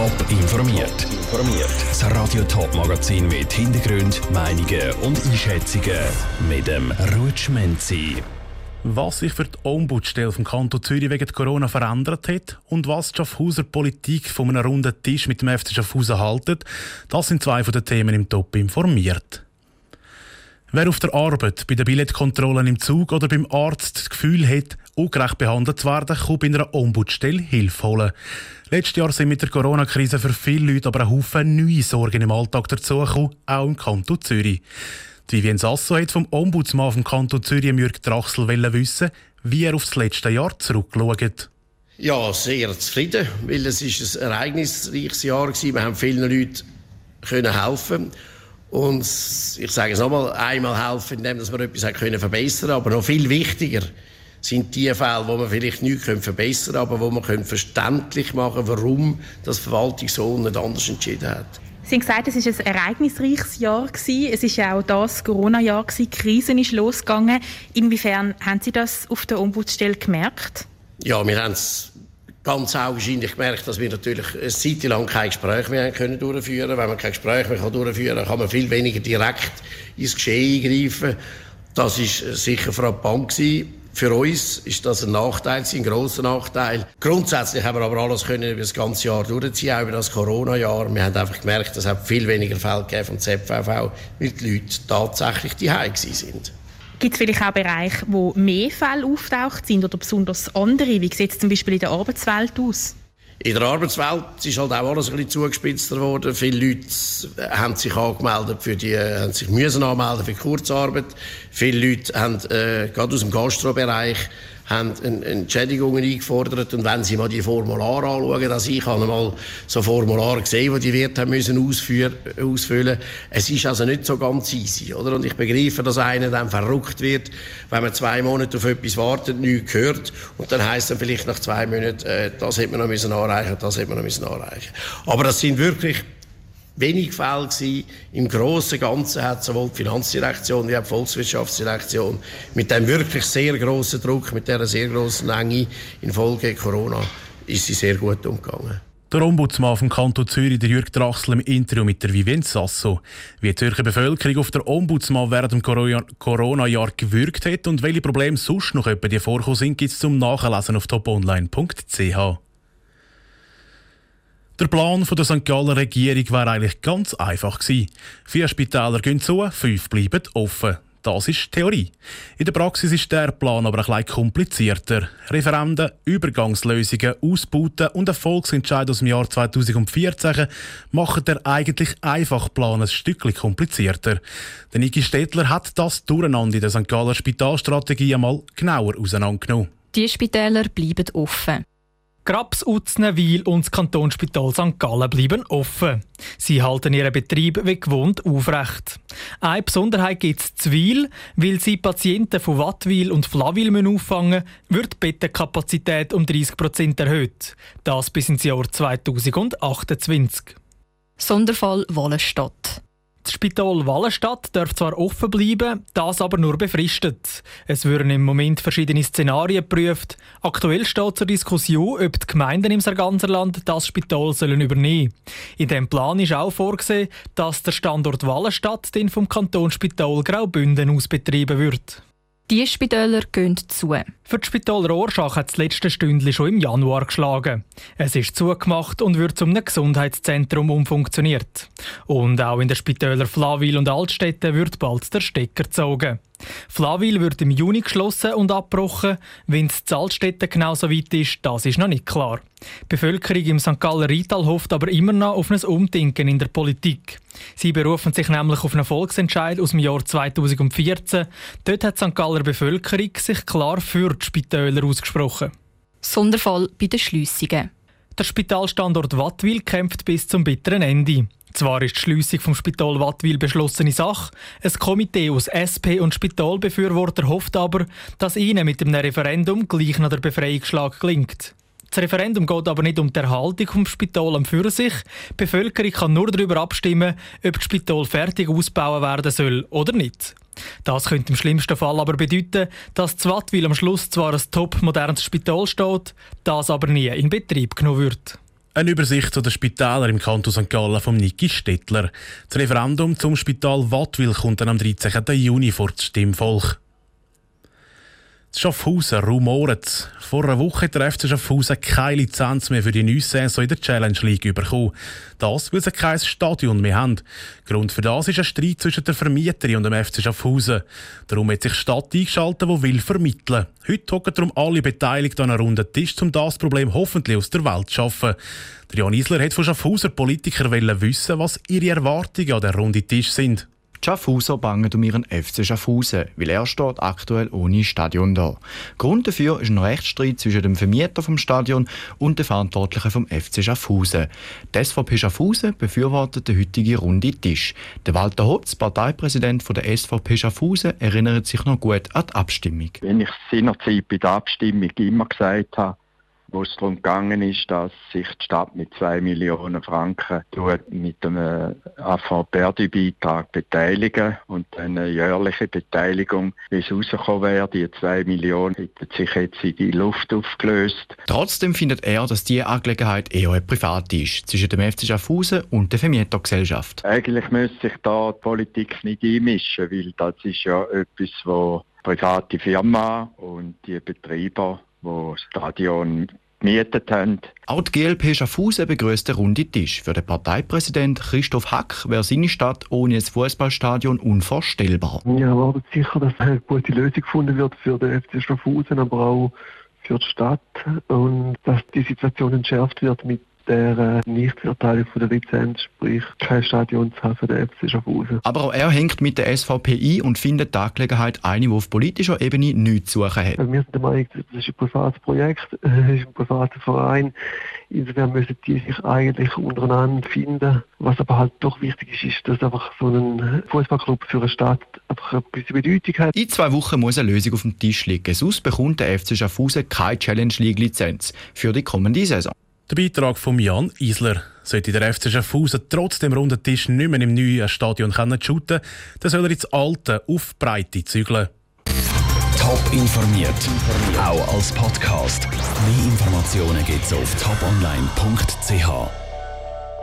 Top informiert. Informiert. Das Radio Top Magazin mit Hintergrund, Meinungen und Einschätzungen mit dem Rutschmenzi. Was sich für die Ombudsstelle vom Kanton Zürich wegen Corona verändert hat und was die Schaffhauser Politik von einem runden Tisch mit dem FC Schaffhausen haltet, das sind zwei von den Themen im Top informiert. Wer auf der Arbeit, bei den Billetkontrollen im Zug oder beim Arzt das Gefühl hat, ungerecht behandelt werden, kann bei einer Ombudsstelle Hilfe holen. Letztes Jahr sind mit der Corona-Krise für viele Leute aber ein Haufen neue Sorgen im Alltag dazugekommen, auch im Kanton Zürich. Die Vivien Sasso hat vom Ombudsmann vom Kanton Zürich, Jürg Drachsel, wissen, wie er auf das letzte Jahr zurückschaut. Ja, sehr zufrieden, weil es ist ein ereignisreiches Jahr war. Wir haben vielen Leuten können helfen und ich sage es nochmal, einmal helfen, indem wir etwas können verbessern aber noch viel wichtiger sind die Fälle, wo man vielleicht nichts verbessern können, aber wo man verständlich machen können, warum das Verwaltung so und nicht anders entschieden hat. Sie haben gesagt, es war ein ereignisreiches Jahr. Es war ja auch das Corona-Jahr. Die Krise ist losgegangen. Inwiefern haben Sie das auf der Ombudsstelle gemerkt? Ja, wir haben es ganz augenscheinlich gemerkt, dass wir natürlich eine Zeit lang kein Gespräch mehr können durchführen können. Wenn man kein Gespräch mehr durchführen kann, kann man viel weniger direkt ins Geschehen eingreifen. Das war sicher frappant gewesen. Für uns ist das ein Nachteil, ein grosser Nachteil. Grundsätzlich haben wir aber alles können über das ganze Jahr durchziehen, auch über das Corona-Jahr. Wir haben einfach gemerkt, es viel weniger Fälle gegeben vom ZVV, weil die Leute tatsächlich die sind. Gibt es vielleicht auch Bereiche, wo mehr Fälle auftaucht sind oder besonders andere? Wie sieht es zum Beispiel in der Arbeitswelt aus? In der Arbeitswelt ist halt auch alles ein bisschen zugespitzter geworden. Viele Leute haben sich angemeldet für die, haben sich müssen anmelden für Kurzarbeit. Viele Leute haben, äh, gerade aus dem Gastrobereich, haben Entschädigungen eingefordert und wenn Sie mal die Formulare anschauen, also ich habe mal so Formulare gesehen, die die Wirte haben müssen ausfüllen Es ist also nicht so ganz easy, oder? Und ich begreife, dass einer dann verrückt wird, wenn man zwei Monate auf etwas wartet, nichts hört und dann heißt dann vielleicht nach zwei Monaten, äh, das hätte man noch müssen anreichen, das hätte man noch müssen anreichen. Aber das sind wirklich wenig Fälle gewesen. Im Großen Ganzen hat sowohl die Finanzdirektion wie auch die Volkswirtschaftsdirektion mit dem wirklich sehr großen Druck, mit dieser sehr großen Enge infolge Corona, ist sie sehr gut umgegangen. Der Ombudsmann vom Kanton Zürich, der Jürg Drachsel, im Interview mit der Vivien Sasso. Wie die Zürcher Bevölkerung auf der Ombudsmann während dem Corona-Jahr gewirkt hat und welche Probleme sonst noch etwa die vorkommen sind, gibt es zum Nachlesen auf toponline.ch. Der Plan der St. Galler Regierung war eigentlich ganz einfach gewesen. Vier Spitäler gehen zu, fünf bleiben offen. Das ist Theorie. In der Praxis ist der Plan aber ein bisschen komplizierter. Referenden, Übergangslösungen, Ausbauten und ein Volksentscheid aus dem Jahr 2014 machen der eigentlich einfach Plan ein Stückchen komplizierter. Der Niki Stettler hat das Durcheinander in der St. Galler Spitalstrategie einmal genauer auseinandergenommen. Die Spitäler bleiben offen. Grabs, Utznewil und das Kantonsspital St. Gallen bleiben offen. Sie halten ihren Betrieb wie gewohnt aufrecht. Eine Besonderheit gibt es zu Wil, weil sie Patienten von Wattwil und Flawil auffangen wird die Bettenkapazität um 30 Prozent erhöht. Das bis ins Jahr 2028. Sonderfall Wallenstadt. Das Spital Wallenstadt darf zwar offen bleiben, das aber nur befristet. Es würden im Moment verschiedene Szenarien geprüft. Aktuell steht zur Diskussion, ob die Gemeinden im Sarganserland das Spital sollen übernehmen In dem Plan ist auch vorgesehen, dass der Standort Wallenstadt den vom Kantonsspital Graubünden aus betrieben wird. Die Spitäler gehen zu. Für das Spital Rorschach hat das letzte Stündchen schon im Januar geschlagen. Es ist zugemacht und wird zum Gesundheitszentrum umfunktioniert. Und auch in den Spitälern Flawil und Altstädte wird bald der Stecker gezogen. Flawil wird im Juni geschlossen und abgebrochen. Wenn es Altstädte genauso weit ist, das ist noch nicht klar. Die Bevölkerung im St. Galler Rital hofft aber immer noch auf ein Umdenken in der Politik. Sie berufen sich nämlich auf einen Volksentscheid aus dem Jahr 2014. Dort hat die St. Galler Bevölkerung sich klar für die Spitäler ausgesprochen. Sonderfall bei den Schliessungen. Der Spitalstandort Wattwil kämpft bis zum bitteren Ende. Zwar ist die Schliessung vom Spital Wattwil beschlossene Sache, ein Komitee aus SP und Spitalbefürworter hofft aber, dass ihnen mit dem Referendum gleich nach der Befreiungsschlag gelingt. Das Referendum geht aber nicht um die Erhaltung vom Spital am für sich. Die Bevölkerung kann nur darüber abstimmen, ob das Spital fertig ausbauen werden soll oder nicht. Das könnte im schlimmsten Fall aber bedeuten, dass Zwattwil am Schluss zwar ein top modernes Spital steht, das aber nie in Betrieb genommen wird. Eine Übersicht zu den Spitälern im Kanton St. Gallen von Niki Stettler. Das Referendum zum Spital Wattwil kommt dann am 13. Juni vor das Stimmvolk. Schaffhausen rumoret. Vor einer Woche hat der FC Schaffhausen keine Lizenz mehr für die neue Saison in der Challenge League bekommen. Das, weil sie kein Stadion mehr haben. Grund für das ist ein Streit zwischen der Vermieterin und dem FC Schaffhausen. Darum hat sich die Stadt eingeschaltet, die will vermitteln. Heute hocken darum alle Beteiligten an einem runden Tisch, um das Problem hoffentlich aus der Welt zu schaffen. Der Jan Isler hat von Schaffhauser Politikern wissen, was ihre Erwartungen an der runden Tisch sind. Schaffhauser bangen um ihren FC Schaffhausen, weil er steht aktuell ohne Stadion da. Grund dafür ist ein Rechtsstreit zwischen dem Vermieter vom Stadion und den Verantwortlichen vom FC Schaffhausen. Die SVP Schaffhausen befürwortet den heutigen runde Tisch. Der Walter Hotz, Parteipräsident der SVP Schaffhausen, erinnert sich noch gut an die Abstimmung. Wenn ich seinerzeit bei der Abstimmung immer gesagt habe, wo es darum gegangen ist, dass sich die Stadt mit 2 Millionen Franken mit einem AV-Perdi-Beitrag beteiligen und eine jährliche Beteiligung, wie es rausgekommen wäre, die 2 Millionen hätten sich jetzt in die Luft aufgelöst. Trotzdem findet er, dass diese Angelegenheit eher privat ist, zwischen dem FC Schaffhausen und der Vermietergesellschaft. Eigentlich müsste sich da die Politik nicht einmischen, weil das ist ja etwas, wo private Firma und die Betreiber wo das Stadion gemietet haben. Auch die GLP Schaffhausen begrüßt den runden Tisch. Für den Parteipräsident Christoph Hack wäre seine Stadt ohne ein Fußballstadion unvorstellbar. Wir erwarten sicher, dass eine gute Lösung gefunden wird für den FC Schaffhausen, aber auch für die Stadt und dass die Situation entschärft wird mit der Nichtverteilung von der Lizenz, sprich kein Stadion zu haben für den FC Schaffhausen. Aber auch er hängt mit der SVP ein und findet die Angelegenheit eine, die auf politischer Ebene nichts zu suchen hat. Also wir sind der Meinung, das ist ein privates Projekt, es ist ein privater Verein. Insofern müssen die sich eigentlich untereinander finden. Was aber halt doch wichtig ist, ist, dass einfach so ein Fußballclub für eine Stadt einfach eine gewisse Bedeutung hat. In zwei Wochen muss eine Lösung auf dem Tisch liegen. Sonst bekommt der FC Schaffhausen keine Challenge League Lizenz für die kommende Saison. Der Beitrag von Jan Isler. Sollte der FC Schaffhausen trotz dem runden Tisch nicht mehr im neuen Stadion können shooten, dann soll er ins alte, auf Breite zügeln. Top informiert, auch als Podcast. Mehr Informationen gibt's auf toponline.ch.